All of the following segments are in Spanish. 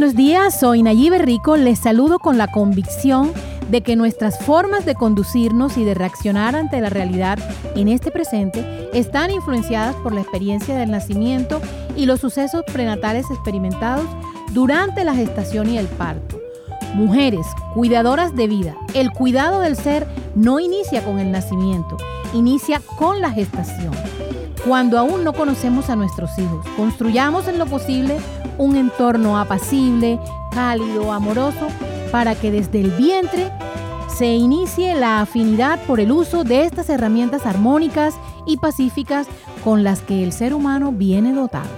buenos días, soy Nayibe Rico, les saludo con la convicción de que nuestras formas de conducirnos y de reaccionar ante la realidad en este presente están influenciadas por la experiencia del nacimiento y los sucesos prenatales experimentados durante la gestación y el parto. Mujeres, cuidadoras de vida, el cuidado del ser no inicia con el nacimiento, inicia con la gestación. Cuando aún no conocemos a nuestros hijos, construyamos en lo posible un entorno apacible, cálido, amoroso, para que desde el vientre se inicie la afinidad por el uso de estas herramientas armónicas y pacíficas con las que el ser humano viene dotado.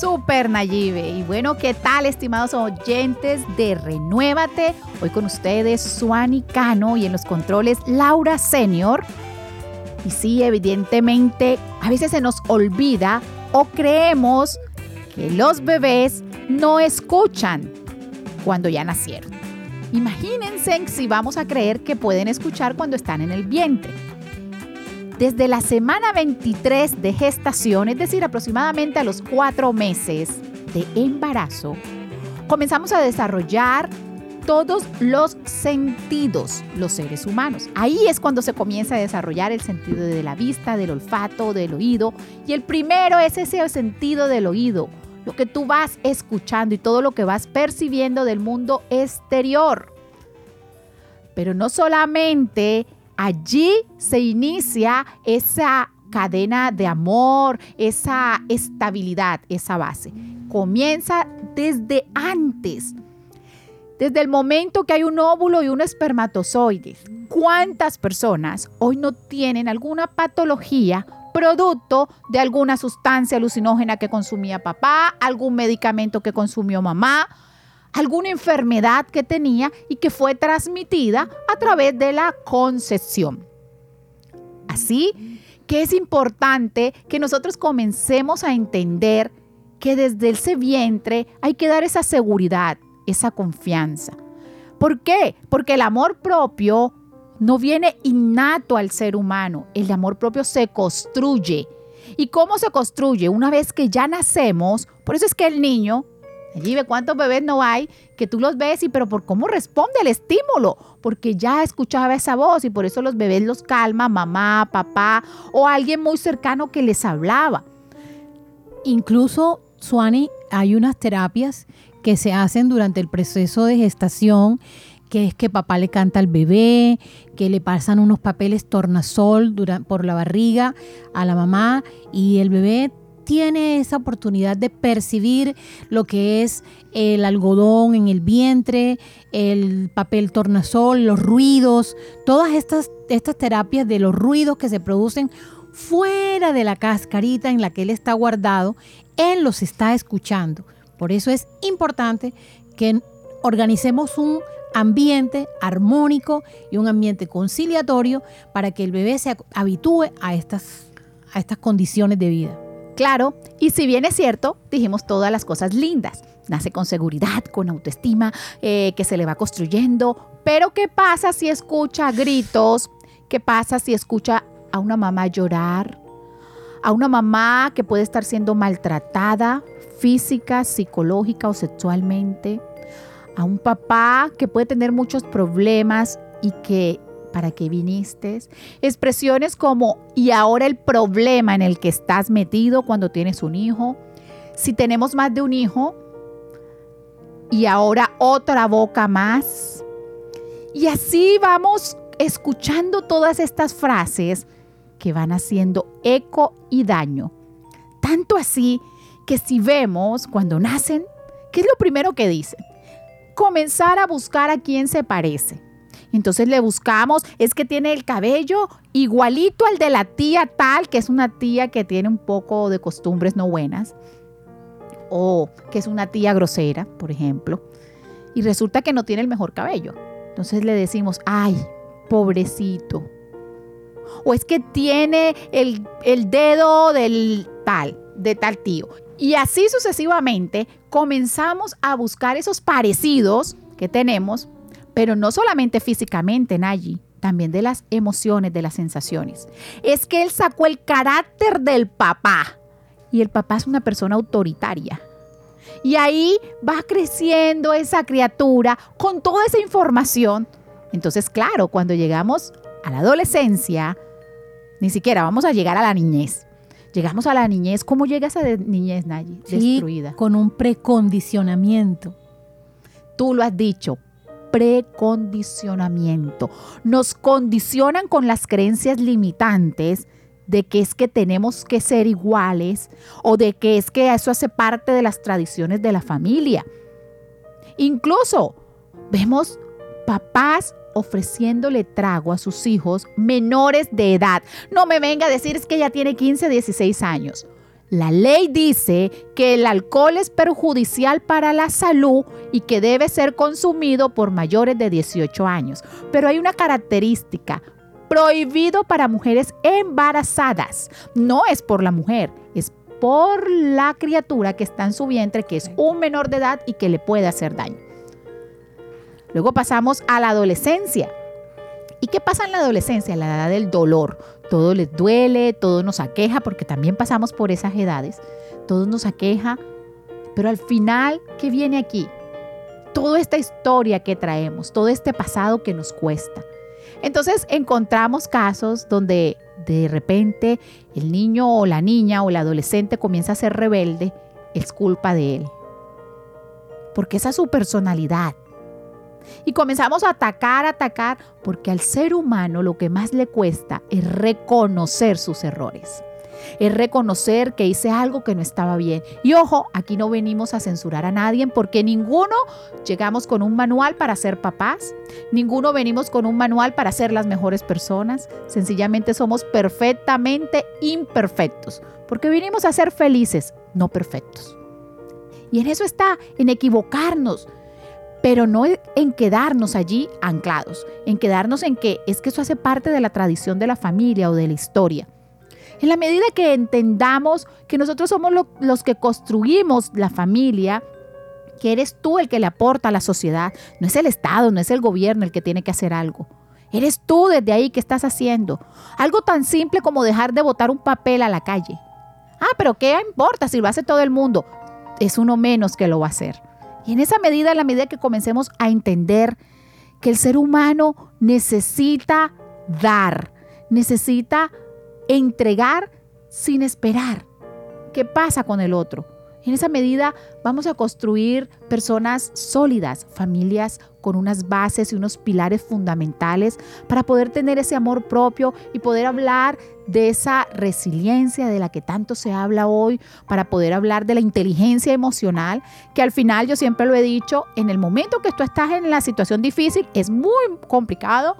Super Nayibe. Y bueno, ¿qué tal, estimados oyentes de Renuévate? Hoy con ustedes, Suani Cano y en los controles, Laura Senior. Y sí, evidentemente, a veces se nos olvida o creemos que los bebés no escuchan cuando ya nacieron. Imagínense si vamos a creer que pueden escuchar cuando están en el vientre. Desde la semana 23 de gestación, es decir, aproximadamente a los cuatro meses de embarazo, comenzamos a desarrollar todos los sentidos, los seres humanos. Ahí es cuando se comienza a desarrollar el sentido de la vista, del olfato, del oído. Y el primero es ese sentido del oído, lo que tú vas escuchando y todo lo que vas percibiendo del mundo exterior. Pero no solamente allí se inicia esa cadena de amor, esa estabilidad, esa base. Comienza desde antes, desde el momento que hay un óvulo y un espermatozoide. ¿Cuántas personas hoy no tienen alguna patología producto de alguna sustancia alucinógena que consumía papá, algún medicamento que consumió mamá, alguna enfermedad que tenía y que fue transmitida a través de la concepción. Así que es importante que nosotros comencemos a entender que desde ese vientre hay que dar esa seguridad, esa confianza. ¿Por qué? Porque el amor propio no viene innato al ser humano. El amor propio se construye. ¿Y cómo se construye? Una vez que ya nacemos, por eso es que el niño, allí ve cuántos bebés no hay, que tú los ves y pero por cómo responde al estímulo, porque ya escuchaba esa voz y por eso los bebés los calma mamá, papá o alguien muy cercano que les hablaba. Incluso, Suani, hay unas terapias que se hacen durante el proceso de gestación que es que papá le canta al bebé, que le pasan unos papeles tornasol por la barriga a la mamá y el bebé tiene esa oportunidad de percibir lo que es el algodón en el vientre, el papel tornasol, los ruidos, todas estas, estas terapias de los ruidos que se producen fuera de la cascarita en la que él está guardado, él los está escuchando. Por eso es importante que organicemos un ambiente armónico y un ambiente conciliatorio para que el bebé se habitúe a estas, a estas condiciones de vida. Claro, y si bien es cierto, dijimos todas las cosas lindas. Nace con seguridad, con autoestima, eh, que se le va construyendo. Pero ¿qué pasa si escucha gritos? ¿Qué pasa si escucha a una mamá llorar? A una mamá que puede estar siendo maltratada física, psicológica o sexualmente a un papá que puede tener muchos problemas y que para qué viniste. Expresiones como y ahora el problema en el que estás metido cuando tienes un hijo. Si tenemos más de un hijo y ahora otra boca más. Y así vamos escuchando todas estas frases que van haciendo eco y daño. Tanto así que si vemos cuando nacen, ¿qué es lo primero que dicen? Comenzar a buscar a quién se parece. Entonces le buscamos, es que tiene el cabello igualito al de la tía tal, que es una tía que tiene un poco de costumbres no buenas, o que es una tía grosera, por ejemplo, y resulta que no tiene el mejor cabello. Entonces le decimos, ay, pobrecito. O es que tiene el, el dedo del tal, de tal tío. Y así sucesivamente comenzamos a buscar esos parecidos que tenemos, pero no solamente físicamente, Nayi, también de las emociones, de las sensaciones. Es que él sacó el carácter del papá y el papá es una persona autoritaria. Y ahí va creciendo esa criatura con toda esa información. Entonces, claro, cuando llegamos a la adolescencia, ni siquiera vamos a llegar a la niñez. Llegamos a la niñez. ¿Cómo llega esa niñez, Nayi? Destruida. Con un precondicionamiento. Tú lo has dicho, precondicionamiento. Nos condicionan con las creencias limitantes de que es que tenemos que ser iguales o de que es que eso hace parte de las tradiciones de la familia. Incluso vemos papás ofreciéndole trago a sus hijos menores de edad. No me venga a decir es que ya tiene 15, 16 años. La ley dice que el alcohol es perjudicial para la salud y que debe ser consumido por mayores de 18 años. Pero hay una característica, prohibido para mujeres embarazadas. No es por la mujer, es por la criatura que está en su vientre, que es un menor de edad y que le puede hacer daño. Luego pasamos a la adolescencia. ¿Y qué pasa en la adolescencia? La edad del dolor. Todo les duele, todo nos aqueja, porque también pasamos por esas edades. Todo nos aqueja. Pero al final, ¿qué viene aquí? Toda esta historia que traemos, todo este pasado que nos cuesta. Entonces encontramos casos donde de repente el niño o la niña o el adolescente comienza a ser rebelde, es culpa de él. Porque esa es su personalidad. Y comenzamos a atacar, atacar, porque al ser humano lo que más le cuesta es reconocer sus errores. Es reconocer que hice algo que no estaba bien. Y ojo, aquí no venimos a censurar a nadie porque ninguno llegamos con un manual para ser papás, ninguno venimos con un manual para ser las mejores personas. Sencillamente somos perfectamente imperfectos porque vinimos a ser felices, no perfectos. Y en eso está, en equivocarnos, pero no en quedarnos allí anclados, en quedarnos en que es que eso hace parte de la tradición de la familia o de la historia. En la medida que entendamos que nosotros somos los que construimos la familia, que eres tú el que le aporta a la sociedad, no es el Estado, no es el gobierno el que tiene que hacer algo. Eres tú desde ahí que estás haciendo. Algo tan simple como dejar de botar un papel a la calle. Ah, pero ¿qué importa si lo hace todo el mundo? Es uno menos que lo va a hacer. Y en esa medida, en la medida que comencemos a entender que el ser humano necesita dar, necesita entregar sin esperar. ¿Qué pasa con el otro? En esa medida vamos a construir personas sólidas, familias con unas bases y unos pilares fundamentales para poder tener ese amor propio y poder hablar de esa resiliencia de la que tanto se habla hoy, para poder hablar de la inteligencia emocional, que al final yo siempre lo he dicho, en el momento que tú estás en la situación difícil es muy complicado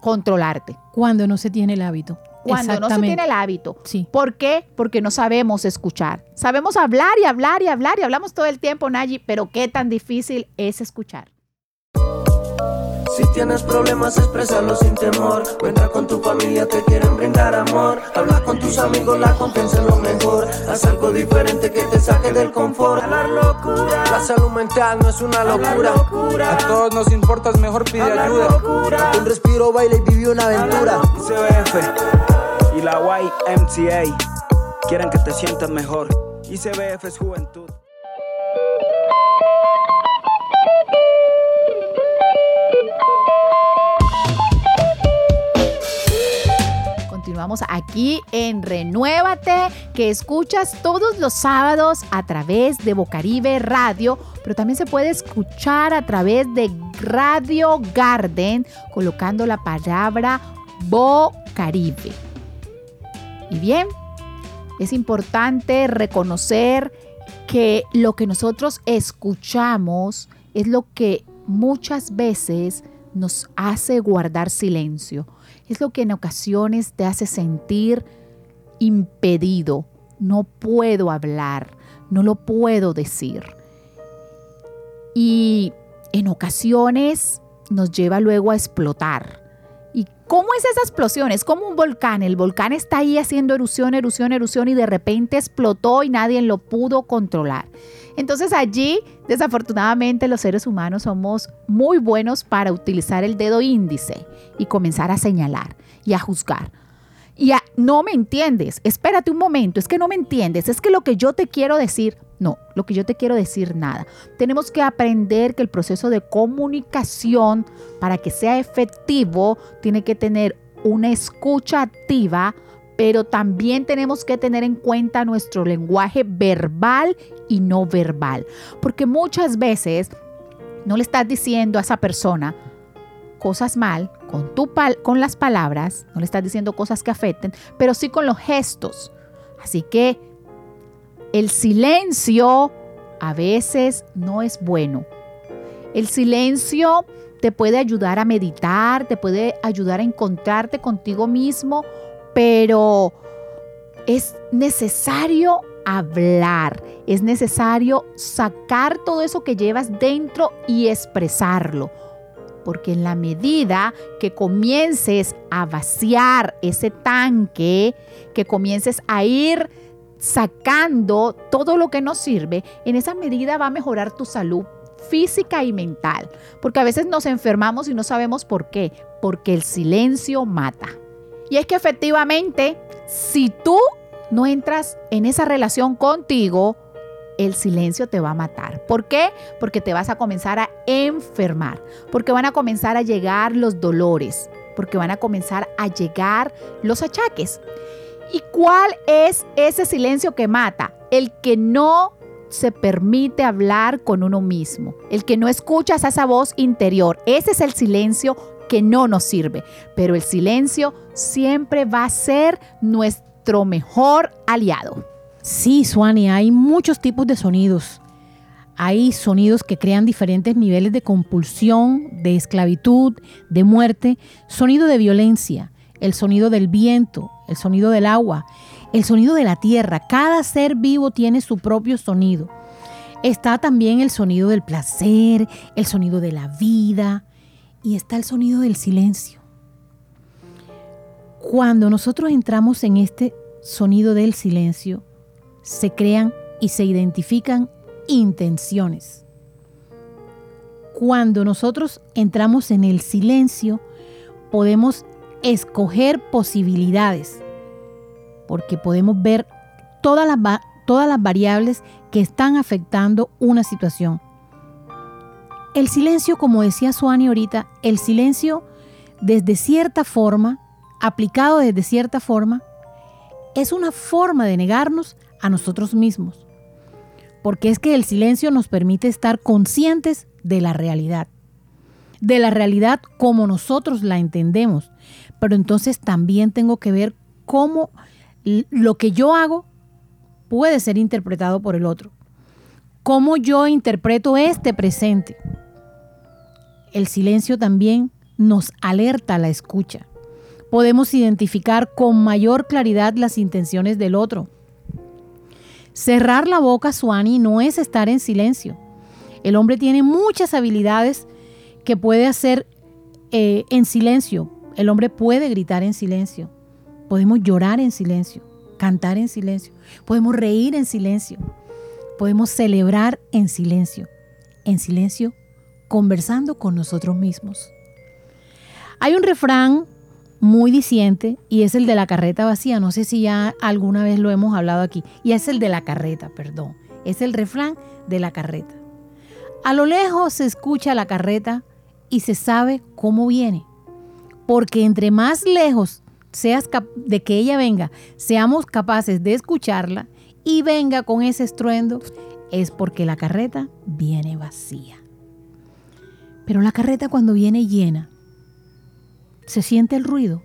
controlarte. Cuando no se tiene el hábito cuando no se tiene el hábito. ¿Por qué? Porque no sabemos escuchar. Sabemos hablar y hablar y hablar y hablamos todo el tiempo, Nayi, pero qué tan difícil es escuchar. Si tienes problemas, expresalo sin temor. Cuenta con tu familia, te quieren brindar amor. Habla con tus amigos, la confianza es lo mejor. Haz algo diferente que te saque del confort. La locura. La salud mental no es una locura. A, todos nos importa, es mejor pide ayuda. Locura. Un respiro, baila y vive una aventura. ICBF y la YMCA quieren que te sientas mejor. ICBF es juventud. Vamos aquí en Renuévate, que escuchas todos los sábados a través de Bocaribe Radio, pero también se puede escuchar a través de Radio Garden, colocando la palabra Bocaribe. Y bien, es importante reconocer que lo que nosotros escuchamos es lo que muchas veces nos hace guardar silencio es lo que en ocasiones te hace sentir impedido. No puedo hablar, no lo puedo decir. Y en ocasiones nos lleva luego a explotar. ¿Y cómo es esa explosión? Es como un volcán. El volcán está ahí haciendo erupción, erupción, erupción y de repente explotó y nadie lo pudo controlar. Entonces allí, desafortunadamente, los seres humanos somos muy buenos para utilizar el dedo índice y comenzar a señalar y a juzgar. Y no me entiendes, espérate un momento, es que no me entiendes, es que lo que yo te quiero decir, No, lo que yo te quiero decir nada. Tenemos que aprender que el proceso de comunicación, para que sea efectivo, tiene que tener una escucha activa, pero también tenemos que tener en cuenta nuestro lenguaje verbal y no verbal. Porque muchas veces no le estás diciendo a esa persona cosas mal con, con las palabras, no le estás diciendo cosas que afecten, pero sí con los gestos. Así que el silencio a veces no es bueno. El silencio te puede ayudar a meditar, te puede ayudar a encontrarte contigo mismo, pero es necesario hablar, es necesario sacar todo eso que llevas dentro y expresarlo. Porque en la medida que comiences a vaciar ese tanque, que comiences a ir sacando todo lo que nos sirve, en esa medida va a mejorar tu salud física y mental. Porque a veces nos enfermamos y no sabemos por qué. Porque el silencio mata. Y es que efectivamente, si tú no entras en esa relación contigo, el silencio te va a matar. ¿Por qué? Porque te vas a comenzar a enfermar. Porque van a comenzar a llegar los dolores. Porque van a comenzar a llegar los achaques. ¿Y cuál es ese silencio que mata? El que no se permite hablar con uno mismo, el que no escuchas a esa voz interior. Ese es el silencio que no nos sirve, pero el silencio siempre va a ser nuestro mejor aliado. Sí, Suani, hay muchos tipos de sonidos. Hay sonidos que crean diferentes niveles de compulsión, de esclavitud, de muerte, sonido de violencia, el sonido del viento, el sonido del agua, el sonido de la tierra. Cada ser vivo tiene su propio sonido. Está también el sonido del placer, el sonido de la vida y está el sonido del silencio. Cuando nosotros entramos en este sonido del silencio, se crean y se identifican intenciones. Cuando nosotros entramos en el silencio, podemos escoger posibilidades, porque podemos ver todas las, todas las variables que están afectando una situación. El silencio, como decía Suani ahorita, el silencio desde cierta forma, aplicado desde cierta forma, es una forma de negarnos a nosotros mismos. Porque es que el silencio nos permite estar conscientes de la realidad. De la realidad como nosotros la entendemos pero entonces también tengo que ver cómo lo que yo hago puede ser interpretado por el otro. Cómo yo interpreto este presente. El silencio también nos alerta a la escucha. Podemos identificar con mayor claridad las intenciones del otro. Cerrar la boca, Suani, no es estar en silencio. El hombre tiene muchas habilidades que puede hacer eh, en silencio, el hombre puede gritar en silencio. Podemos llorar en silencio, cantar en silencio. Podemos reír en silencio. Podemos celebrar en silencio. En silencio, conversando con nosotros mismos. Hay un refrán muy diciente y es el de la carreta vacía. No sé si ya alguna vez lo hemos hablado aquí. Y es el de la carreta, perdón. Es el refrán de la carreta. A lo lejos se escucha la carreta y se sabe cómo viene porque entre más lejos seas de que ella venga, seamos capaces de escucharla y venga con ese estruendo, es porque la carreta viene vacía. Pero la carreta cuando viene llena, se siente el ruido,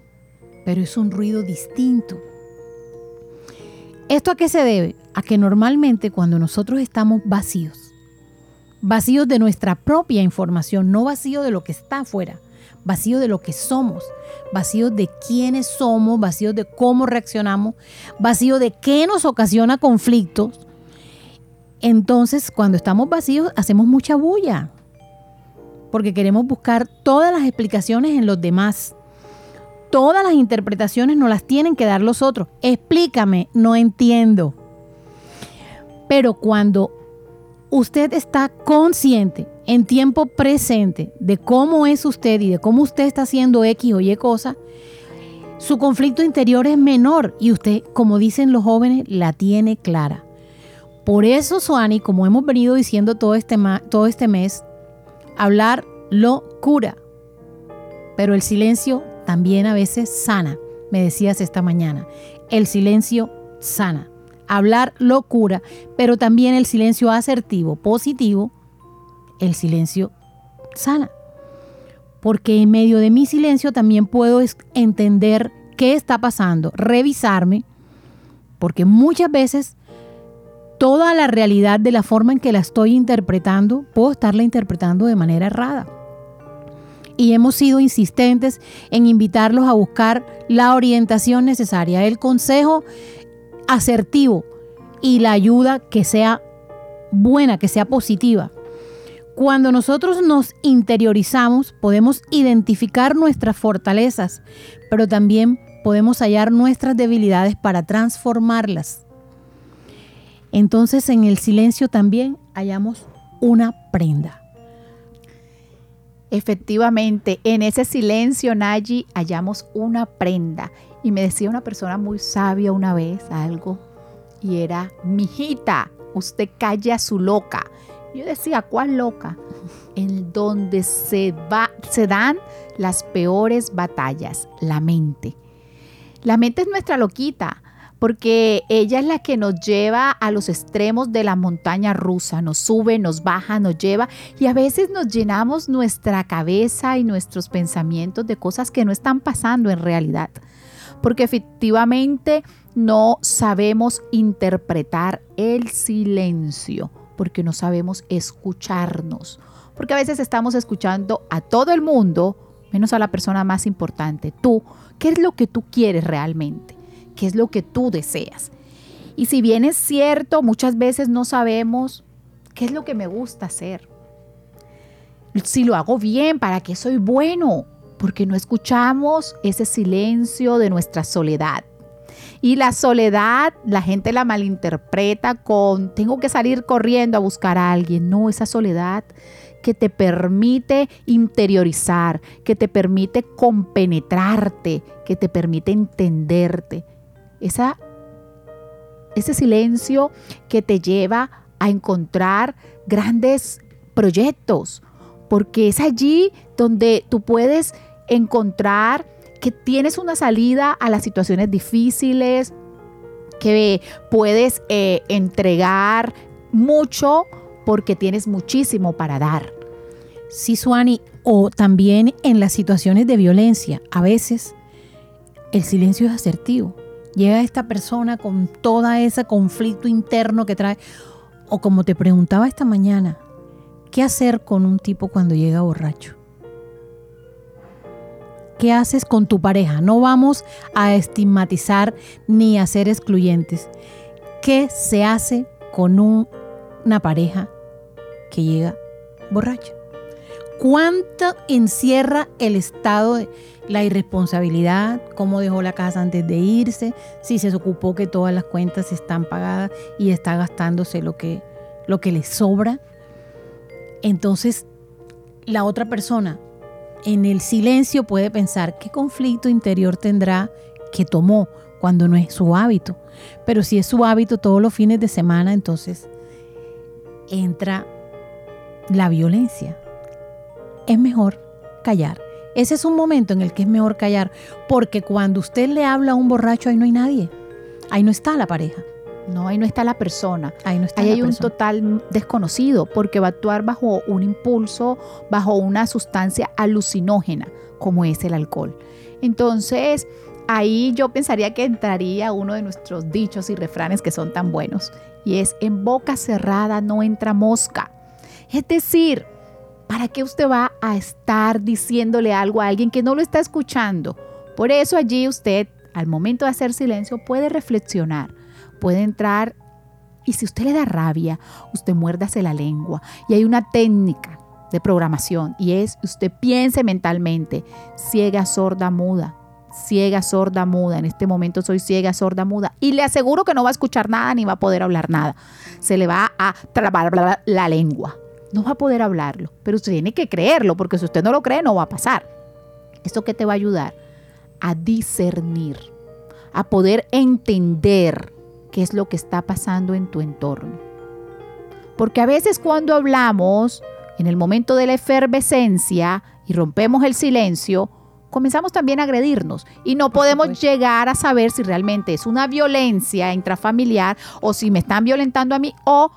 pero es un ruido distinto. ¿Esto a qué se debe? A que normalmente cuando nosotros estamos vacíos, vacíos de nuestra propia información, no vacíos de lo que está afuera, vacío de lo que somos, vacío de quiénes somos, vacío de cómo reaccionamos, vacío de qué nos ocasiona conflictos. Entonces, cuando estamos vacíos, hacemos mucha bulla, porque queremos buscar todas las explicaciones en los demás. Todas las interpretaciones nos las tienen que dar los otros. Explícame, no entiendo. Pero cuando usted está consciente en tiempo presente de cómo es usted y de cómo usted está haciendo X o Y cosa, su conflicto interior es menor y usted, como dicen los jóvenes, la tiene clara. Por eso, Suani, como hemos venido diciendo todo este, todo este mes, hablar lo cura. Pero el silencio también a veces sana, me decías esta mañana. El silencio sana. Hablar lo cura, pero también el silencio asertivo, positivo, el silencio sana. Porque en medio de mi silencio también puedo entender qué está pasando, revisarme, porque muchas veces toda la realidad de la forma en que la estoy interpretando, puedo estarla interpretando de manera errada. Y hemos sido insistentes en invitarlos a buscar la orientación necesaria, el consejo asertivo y la ayuda que sea buena, que sea positiva. Cuando nosotros nos interiorizamos, podemos identificar nuestras fortalezas, pero también podemos hallar nuestras debilidades para transformarlas. Entonces en el silencio también hallamos una prenda. Efectivamente, en ese silencio, Nayi, hallamos una prenda. Y me decía una persona muy sabia una vez algo, y era, mijita, usted calla su loca. Yo decía, ¿cuál loca? En donde se, dan las peores batallas, la mente. La mente es nuestra loquita, porque ella es la que nos lleva a los extremos de la montaña rusa, nos sube, nos baja, nos lleva y a veces nos llenamos nuestra cabeza y nuestros pensamientos de cosas que no están pasando en realidad, porque efectivamente no sabemos interpretar el silencio, porque no sabemos escucharnos, porque a veces estamos escuchando a todo el mundo, menos a la persona más importante, tú, ¿Qué es lo que tú quieres realmente? ¿Qué es lo que tú deseas? Y si bien es cierto, muchas veces no sabemos qué es lo que me gusta hacer. Si lo hago bien, ¿para qué soy bueno? Porque no escuchamos ese silencio de nuestra soledad. Y la soledad, la gente la malinterpreta con, tengo que salir corriendo a buscar a alguien. No, esa soledad que te permite interiorizar, que te permite compenetrarte, que te permite entenderte. Esa, ese silencio que te lleva a encontrar grandes proyectos, porque es allí donde tú puedes encontrar que tienes una salida a las situaciones difíciles, que puedes eh, entregar mucho porque tienes muchísimo para dar. Sí, Suani, o también en las situaciones de violencia, a veces el silencio es asertivo. Llega esta persona con todo ese conflicto interno que trae. O como te preguntaba esta mañana, ¿qué hacer con un tipo cuando llega borracho? ¿Qué haces con tu pareja? No vamos a estigmatizar ni a ser excluyentes. ¿Qué se hace con una pareja que llega borracha. ¿Cuánto encierra el estado de la irresponsabilidad? ¿Cómo dejó la casa antes de irse? Si se ocupó que todas las cuentas están pagadas y está gastándose lo que, lo que le sobra. Entonces, la otra persona en el silencio puede pensar qué conflicto interior tendrá que tomó cuando no es su hábito. Pero si es su hábito todos los fines de semana, entonces entra la violencia. Es mejor callar. Ese es un momento en el que es mejor callar, porque cuando usted le habla a un borracho, ahí no hay nadie. Ahí no está la pareja. No, ahí no está la persona. Ahí no está ahí hay un total desconocido, porque va a actuar bajo un impulso, bajo una sustancia alucinógena, como es el alcohol. Entonces, ahí yo pensaría que entraría uno de nuestros dichos y refranes que son tan buenos, y es en boca cerrada no entra mosca. Es decir, ¿para qué usted va a estar diciéndole algo a alguien que no lo está escuchando? Por eso allí usted, al momento de hacer silencio, puede reflexionar, puede entrar y si usted le da rabia, usted muérdase la lengua. Y hay una técnica de programación y es usted piense mentalmente, ciega, sorda, muda, ciega, sorda, muda. En este momento soy ciega, sorda, muda. Y le aseguro que no va a escuchar nada ni va a poder hablar nada. Se le va a trabar la lengua no va a poder hablarlo, pero usted tiene que creerlo, porque si usted no lo cree, no va a pasar. ¿Esto qué te va a ayudar? A discernir, a poder entender qué es lo que está pasando en tu entorno. Porque a veces cuando hablamos, en el momento de la efervescencia y rompemos el silencio, comenzamos también a agredirnos y no podemos llegar a saber si realmente es una violencia intrafamiliar o si me están violentando a mí o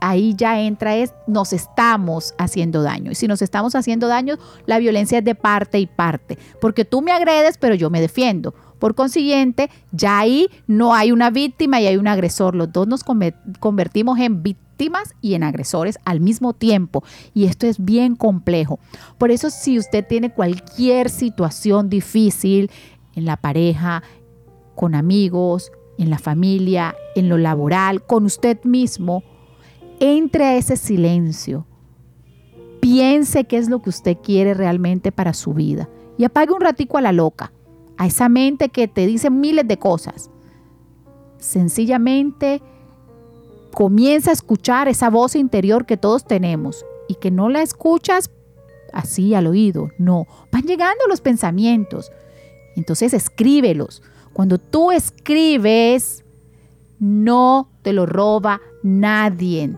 ahí ya entra es nos estamos haciendo daño. Y si nos estamos haciendo daño, la violencia es de parte y parte, porque tú me agredes, pero yo me defiendo. Por consiguiente, ya ahí no hay una víctima y hay un agresor. Los dos nos convertimos en víctimas y en agresores al mismo tiempo. Y esto es bien complejo. Por eso, si usted tiene cualquier situación difícil en la pareja, con amigos, en la familia, en lo laboral, con usted mismo, entre a ese silencio. Piense qué es lo que usted quiere realmente para su vida. Y apague un ratico a la loca, a esa mente que te dice miles de cosas. Sencillamente comienza a escuchar esa voz interior que todos tenemos y que no la escuchas así al oído, no, van llegando los pensamientos. Entonces escríbelos. Cuando tú escribes, no te lo roba nadie.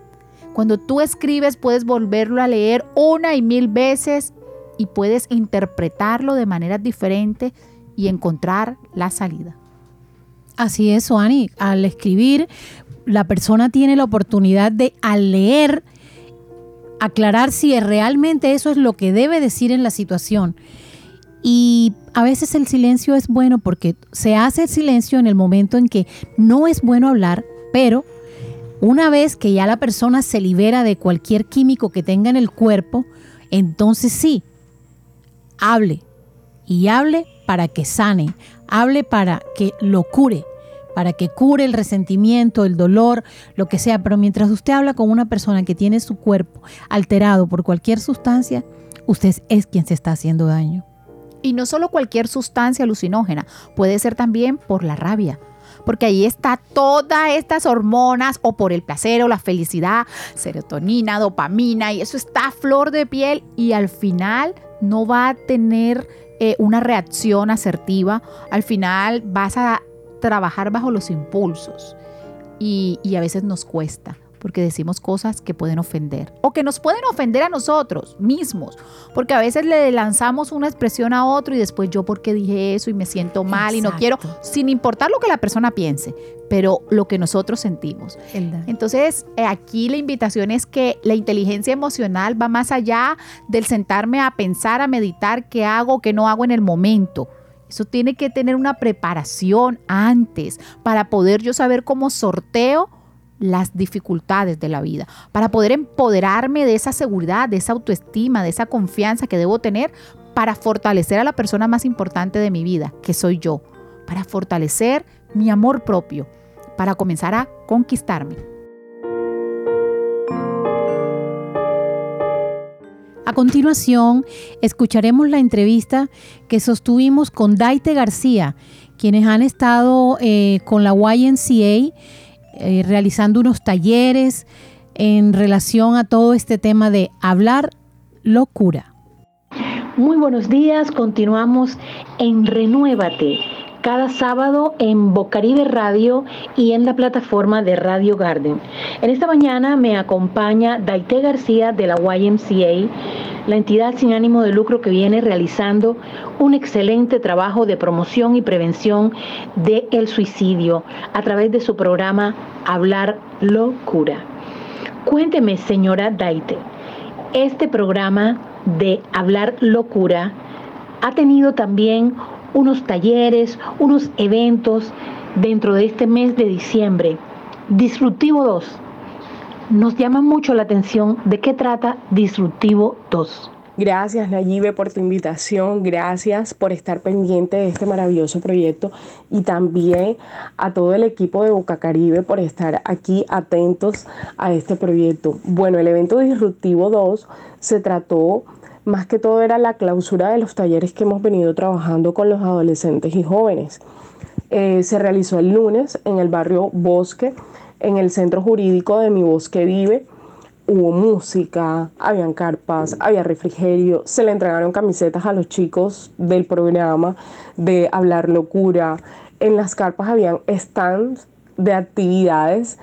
Cuando tú escribes puedes volverlo a leer una y mil veces y puedes interpretarlo de manera diferente y encontrar la salida. Así es, Suani. Al escribir, la persona tiene la oportunidad de, al leer, aclarar si realmente eso es lo que debe decir en la situación. Y a veces el silencio es bueno porque se hace el silencio en el momento en que no es bueno hablar, pero una vez que ya la persona se libera de cualquier químico que tenga en el cuerpo, entonces sí, hable. Y hable para que sane, hable para que lo cure, para que cure el resentimiento, el dolor, lo que sea. Pero mientras usted habla con una persona que tiene su cuerpo alterado por cualquier sustancia, usted es quien se está haciendo daño. Y no solo cualquier sustancia alucinógena, puede ser también por la rabia, porque ahí está todas estas hormonas o por el placer o la felicidad, serotonina, dopamina, y eso está a flor de piel y al final no va a tener eh, una reacción asertiva, al final vas a trabajar bajo los impulsos y, y a veces nos cuesta porque decimos cosas que pueden ofender o que nos pueden ofender a nosotros mismos, porque a veces le lanzamos una expresión a otro y después yo porque dije eso y me siento mal y no quiero, sin importar lo que la persona piense, pero lo que nosotros sentimos. Entonces, eh, aquí la invitación es que la inteligencia emocional va más allá del sentarme a pensar, a meditar qué hago, qué no hago en el momento. Eso tiene que tener una preparación antes para poder yo saber cómo sorteo las dificultades de la vida, para poder empoderarme de esa seguridad, de esa autoestima, de esa confianza que debo tener para fortalecer a la persona más importante de mi vida, que soy yo, para fortalecer mi amor propio, para comenzar a conquistarme. A continuación, escucharemos la entrevista que sostuvimos con Daite García, quienes han estado eh, con la YNCA eh, realizando unos talleres en relación a todo este tema de hablar locura. Muy buenos días, continuamos en Renuévate, cada sábado en Bocaribe Radio y en la plataforma de Radio Garden. En esta mañana me acompaña Daite García de la YMCA la entidad sin ánimo de lucro que viene realizando un excelente trabajo de promoción y prevención del suicidio a través de su programa Hablar Locura. Cuénteme, señora Daite, este programa de Hablar Locura ha tenido también unos talleres, unos eventos dentro de este mes de diciembre. Disruptivo 2 nos llama mucho la atención de qué trata Disruptivo 2. Gracias Nayibe por tu invitación, gracias por estar pendiente de este maravilloso proyecto y también a todo el equipo de Boca Caribe por estar aquí atentos a este proyecto. Bueno, el evento Disruptivo 2 se trató más que todo era la clausura de los talleres que hemos venido trabajando con los adolescentes y jóvenes. Eh, se realizó el lunes en el barrio Bosque en el centro jurídico de Mi Bosque Vive hubo música, habían carpas, había refrigerio, se le entregaron camisetas a los chicos del programa de Hablar Locura. En las carpas habían stands de actividades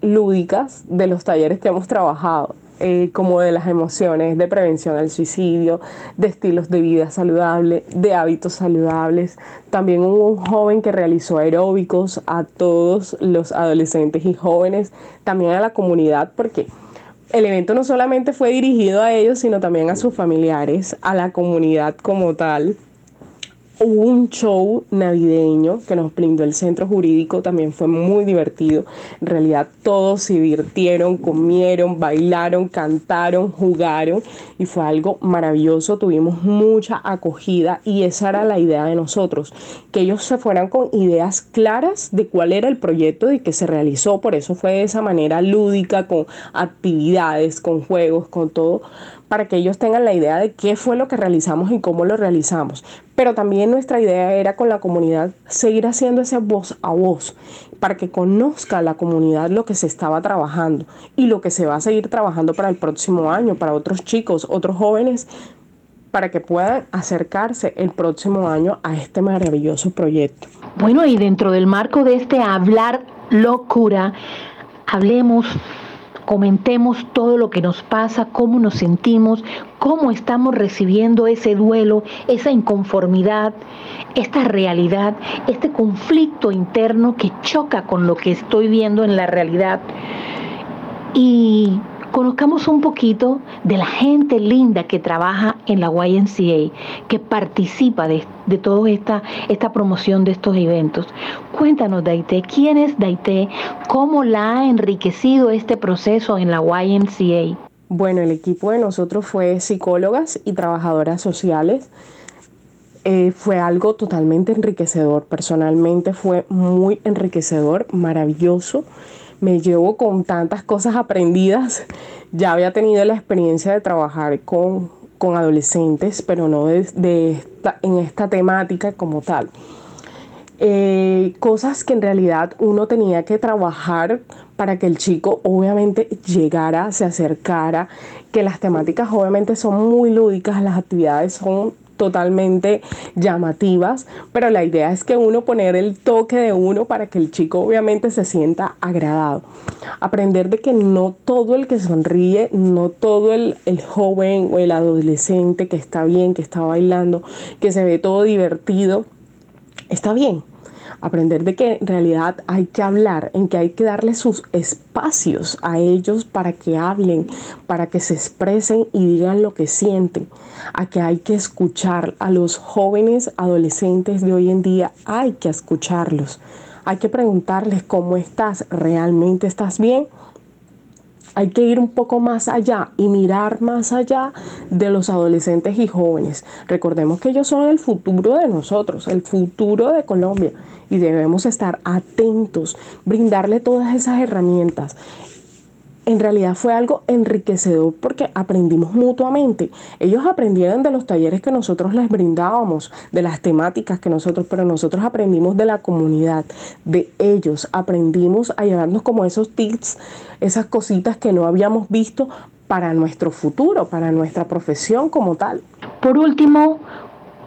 lúdicas de los talleres que hemos trabajado. Eh, como de las emociones, de prevención al suicidio, de estilos de vida saludable, de hábitos saludables. También hubo un joven que realizó aeróbicos a todos los adolescentes y jóvenes, también a la comunidad, porque el evento no solamente fue dirigido a ellos, sino también a sus familiares, a la comunidad como tal. Hubo un show navideño que nos brindó el centro jurídico, también fue muy divertido. En realidad todos se divirtieron, comieron, bailaron, cantaron, jugaron y fue algo maravilloso. Tuvimos mucha acogida y esa era la idea de nosotros, que ellos se fueran con ideas claras de cuál era el proyecto y que se realizó. Por eso fue de esa manera lúdica, con actividades, con juegos, con todo para que ellos tengan la idea de qué fue lo que realizamos y cómo lo realizamos. Pero también nuestra idea era con la comunidad seguir haciendo ese voz a voz para que conozca la comunidad lo que se estaba trabajando y lo que se va a seguir trabajando para el próximo año, para otros chicos, otros jóvenes, para que puedan acercarse el próximo año a este maravilloso proyecto. Bueno, y dentro del marco de este hablar locura, hablemos comentemos todo lo que nos pasa, cómo nos sentimos, cómo estamos recibiendo ese duelo, esa inconformidad, esta realidad, este conflicto interno que choca con lo que estoy viendo en la realidad. Y conozcamos un poquito de la gente linda que trabaja en la YNCA, que participa de, toda esta, esta promoción de estos eventos. Cuéntanos, Daite, ¿quién es Daite? ¿Cómo la ha enriquecido este proceso en la YNCA? Bueno, el equipo de nosotros fue psicólogas y trabajadoras sociales. Eh, fue algo totalmente enriquecedor. Personalmente fue muy enriquecedor, maravilloso me llevo con tantas cosas aprendidas. Ya había tenido la experiencia de trabajar con, adolescentes, pero no de, en esta temática como tal. Eh, cosas que en realidad uno tenía que trabajar para que el chico obviamente llegara, se acercara, que las temáticas obviamente son muy lúdicas, las actividades son totalmente llamativas, pero la idea es que uno poner el toque de uno para que el chico obviamente se sienta agradado. Aprender de que no todo el que sonríe, no todo el, el joven o el adolescente que está bien, que está bailando, que se ve todo divertido, está bien aprender de que en realidad hay que hablar, en que hay que darle sus espacios a ellos para que hablen, para que se expresen y digan lo que sienten, a que hay que escuchar a los jóvenes adolescentes de hoy en día, hay que escucharlos, hay que preguntarles cómo estás, ¿realmente estás bien? Hay que ir un poco más allá y mirar más allá de los adolescentes y jóvenes. Recordemos que ellos son el futuro de nosotros, el futuro de Colombia y debemos estar atentos, brindarle todas esas herramientas en realidad fue algo enriquecedor porque aprendimos mutuamente. Ellos aprendieron de los talleres que nosotros les brindábamos, de las temáticas que nosotros, pero nosotros aprendimos de la comunidad, de ellos. Aprendimos a llevarnos como esos tips, esas cositas que no habíamos visto para nuestro futuro, para nuestra profesión como tal. Por último,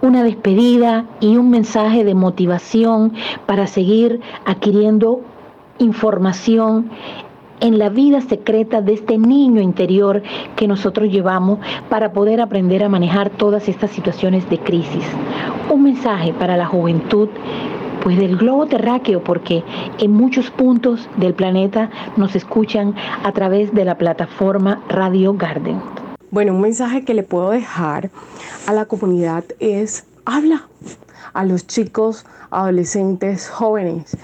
una despedida y un mensaje de motivación para seguir adquiriendo información en la vida secreta de este niño interior que nosotros llevamos para poder aprender a manejar todas estas situaciones de crisis. Un mensaje para la juventud pues del globo terráqueo, porque en muchos puntos del planeta nos escuchan a través de la plataforma Radio Garden. Bueno, un mensaje que le puedo dejar a la comunidad es habla a los chicos, adolescentes, jóvenes.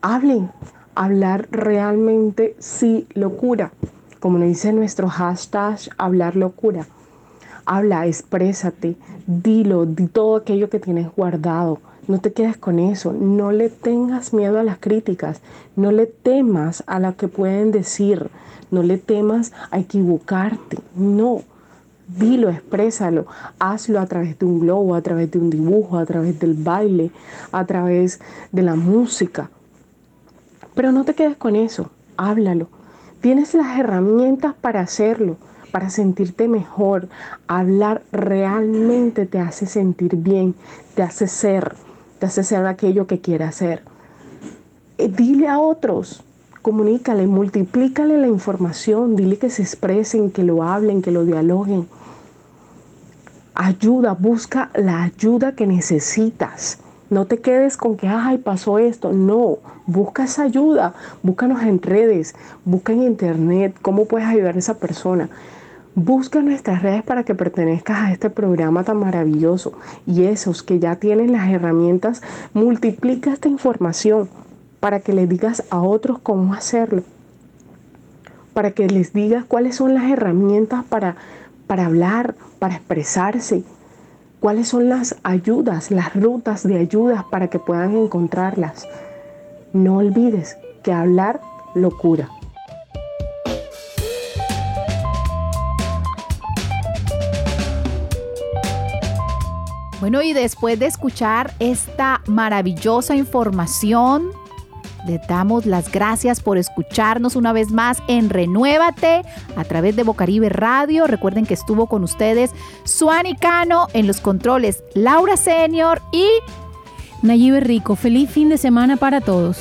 Hablen, hablar realmente sí locura, como nos dice nuestro hashtag, hablar locura. Habla, exprésate, dilo, di todo aquello que tienes guardado. No te quedes con eso, no le tengas miedo a las críticas, no le temas a lo que pueden decir, no le temas a equivocarte, no. Dilo, exprésalo, hazlo a través de un globo, a través de un dibujo, a través del baile, a través de la música. Pero no te quedes con eso, háblalo. Tienes las herramientas para hacerlo, para sentirte mejor. Hablar realmente te hace sentir bien, te hace ser, te hace ser aquello que quieras ser. Eh, dile a otros, Comunícale, multiplícale la información, dile que se expresen, que lo hablen, que lo dialoguen. Ayuda, busca la ayuda que necesitas. No te quedes con que, ay, pasó esto. No, busca esa ayuda. Búscanos en redes, busca en internet cómo puedes ayudar a esa persona. Busca nuestras redes para que pertenezcas a este programa tan maravilloso. Y esos que ya tienen las herramientas, multiplica esta información para que le digas a otros cómo hacerlo. Para que les digas cuáles son las herramientas para, para hablar, para expresarse. Cuáles son las ayudas, las rutas de ayudas para que puedan encontrarlas. No olvides que hablar locura. Bueno, y después de escuchar esta maravillosa información, le damos las gracias por escucharnos una vez más en Renuévate a través de Bocaribe Radio. Recuerden que estuvo con ustedes Suani Cano en los controles, Laura Senior y Nayibe Rico. Feliz fin de semana para todos.